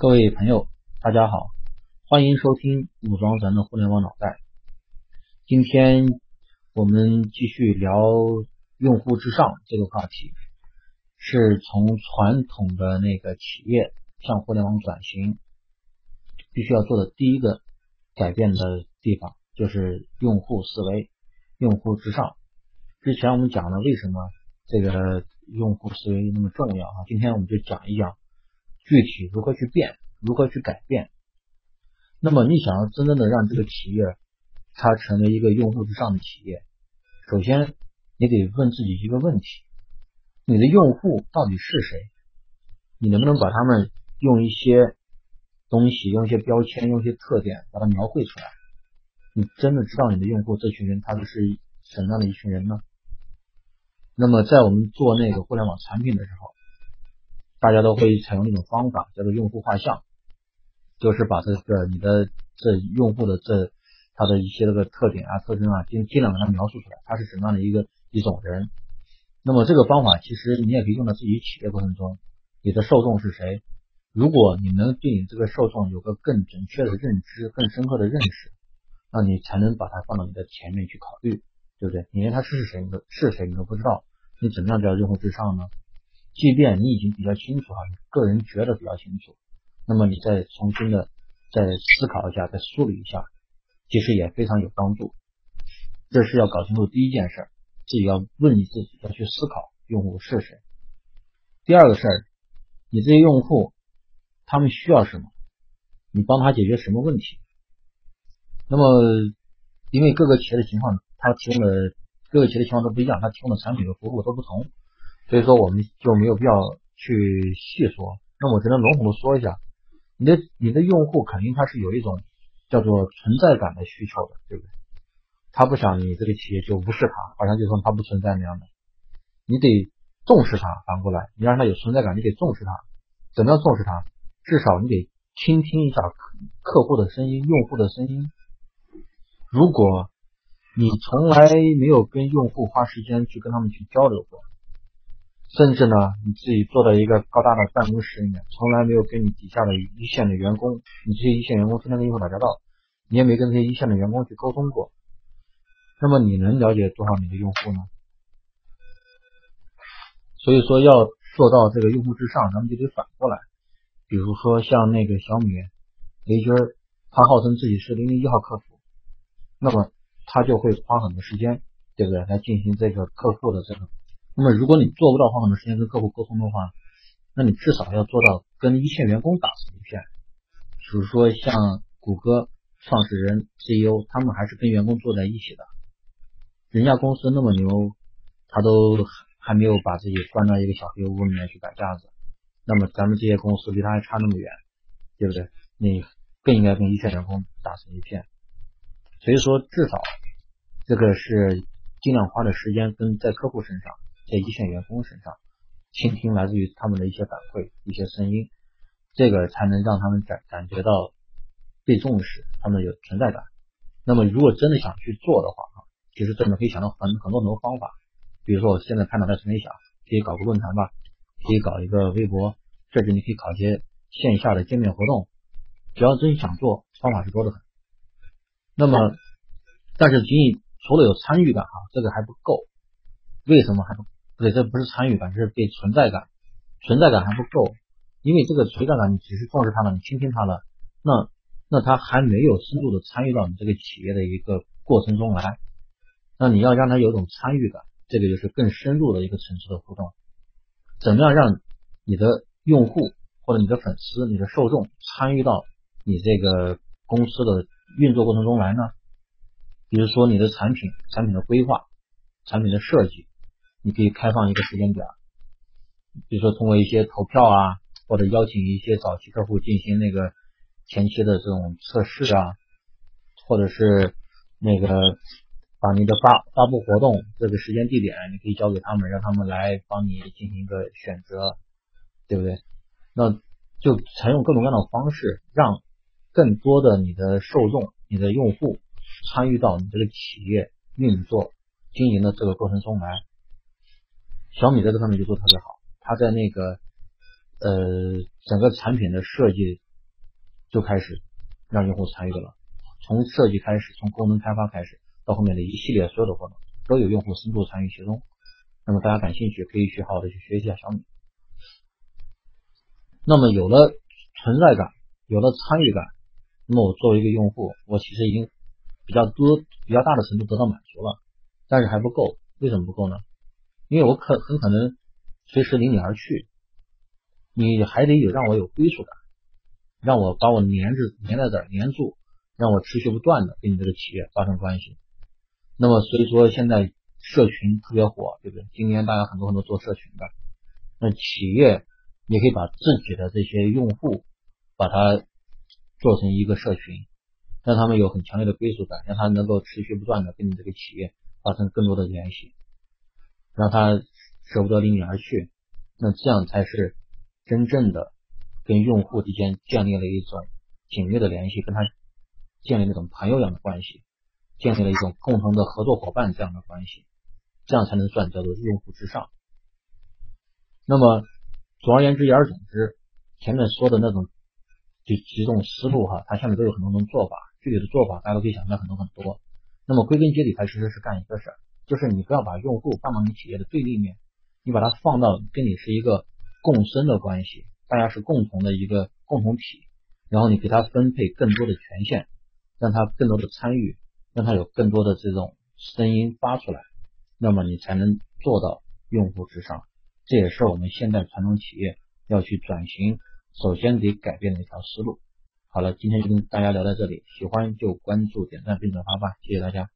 各位朋友，大家好，欢迎收听武装咱的互联网脑袋。今天我们继续聊用户至上这个话题，是从传统的那个企业向互联网转型，必须要做的第一个改变的地方，就是用户思维、用户至上。之前我们讲了为什么这个用户思维那么重要啊，今天我们就讲一讲。具体如何去变，如何去改变？那么你想要真正的让这个企业它成为一个用户至上的企业，首先你得问自己一个问题：你的用户到底是谁？你能不能把他们用一些东西、用一些标签、用一些特点把它描绘出来？你真的知道你的用户这群人他们是什么样的一群人呢？那么在我们做那个互联网产品的时候。大家都会采用一种方法，叫做用户画像，就是把这个你的这用户的这他的一些这个特点啊、特征啊，尽尽量给他描述出来，他是什么样的一个一种人。那么这个方法其实你也可以用到自己企业过程中，你的受众是谁？如果你能对你这个受众有个更准确的认知、更深刻的认识，那你才能把它放到你的前面去考虑，对不对？你连他是谁你都是谁你都不知道，你怎么样叫用户至上呢？即便你已经比较清楚哈，你个人觉得比较清楚，那么你再重新的再思考一下，再梳理一下，其实也非常有帮助。这是要搞清楚第一件事，自己要问你自己，要去思考用户是谁。第二个事儿，你这些用户他们需要什么，你帮他解决什么问题？那么因为各个企业的情况，他提供的各个企业的情况都不一样，他提供的产品和服务都不同。所以说我们就没有必要去细说，那我只能笼统的说一下，你的你的用户肯定他是有一种叫做存在感的需求的，对不对？他不想你这个企业就无视他，好像就说他不存在那样的，你得重视他。反过来，你让他有存在感，你得重视他。怎么样重视他？至少你得倾听一下客户的声音、用户的声音。如果你从来没有跟用户花时间去跟他们去交流过，甚至呢，你自己坐在一个高大的办公室里面，从来没有跟你底下的一线的员工，你这些一线员工天天跟用户打交道，你也没跟这些一线的员工去沟通过，那么你能了解多少你的用户呢？所以说要做到这个用户至上，咱们就得反过来，比如说像那个小米雷军，他号称自己是零零一号客服，那么他就会花很多时间，对不对？来进行这个客户的这个。那么，如果你做不到花很多时间跟客户沟通的话，那你至少要做到跟一线员工打成一片。比如说，像谷歌创始人 CEO，他们还是跟员工坐在一起的。人家公司那么牛，他都还没有把自己关到一个小黑屋里面去摆架子。那么咱们这些公司离他还差那么远，对不对？你更应该跟一线员工打成一片。所以说，至少这个是尽量花的时间跟在客户身上。在一线员工身上，倾听来自于他们的一些反馈、一些声音，这个才能让他们感感觉到被重视，他们有存在感。那么，如果真的想去做的话啊，其实真的可以想到很很多很多方法。比如说，我现在看到在群里想，可以搞个论坛吧，可以搞一个微博，甚至你可以搞一些线下的见面活动。只要真想做，方法是多的很。那么，但是仅仅除了有参与感哈，这个还不够。为什么还不？对，这不是参与感，这是被存在感，存在感还不够，因为这个存在感你只是重视他了，你倾听他了，那那他还没有深度的参与到你这个企业的一个过程中来，那你要让他有种参与感，这个就是更深入的一个层次的互动。怎么样让你的用户或者你的粉丝、你的受众参与到你这个公司的运作过程中来呢？比如说你的产品、产品的规划、产品的设计。你可以开放一个时间点，比如说通过一些投票啊，或者邀请一些早期客户进行那个前期的这种测试啊，或者是那个把你的发发布活动这个时间地点，你可以交给他们，让他们来帮你进行一个选择，对不对？那就采用各种各样的方式，让更多的你的受众、你的用户参与到你这个企业运作经营的这个过程中来。小米在这方面就做特别好，它在那个呃整个产品的设计就开始让用户参与了。从设计开始，从功能开发开始，到后面的一系列所有的活动，都有用户深度参与其中。那么大家感兴趣，可以去好好的去学习一下小米。那么有了存在感，有了参与感，那么我作为一个用户，我其实已经比较多、比较大的程度得到满足了，但是还不够。为什么不够呢？因为我可很可能随时离你而去，你还得有让我有归属感，让我把我黏着、黏在这儿、黏住，让我持续不断的跟你这个企业发生关系。那么所以说现在社群特别火，对不对？今年大家很多很多做社群的，那企业。也可以把自己的这些用户，把它做成一个社群，让他们有很强烈的归属感，让他能够持续不断的跟你这个企业发生更多的联系，让他舍不得离你而去，那这样才是真正的跟用户之间建立了一种紧密的联系，跟他建立那种朋友一样的关系，建立了一种共同的合作伙伴这样的关系，这样才能算叫做用户至上。那么。总而言之，言而总之，前面说的那种几几种思路哈，它下面都有很多种做法，具体的做法大家都可以想象很多很多。那么归根结底，它其实是干一个事儿，就是你不要把用户放到你企业的对立面，你把它放到跟你是一个共生的关系，大家是共同的一个共同体，然后你给他分配更多的权限，让他更多的参与，让他有更多的这种声音发出来，那么你才能做到用户至上。这也是我们现在传统企业要去转型，首先得改变的一条思路。好了，今天就跟大家聊到这里，喜欢就关注、点赞并转发吧，谢谢大家。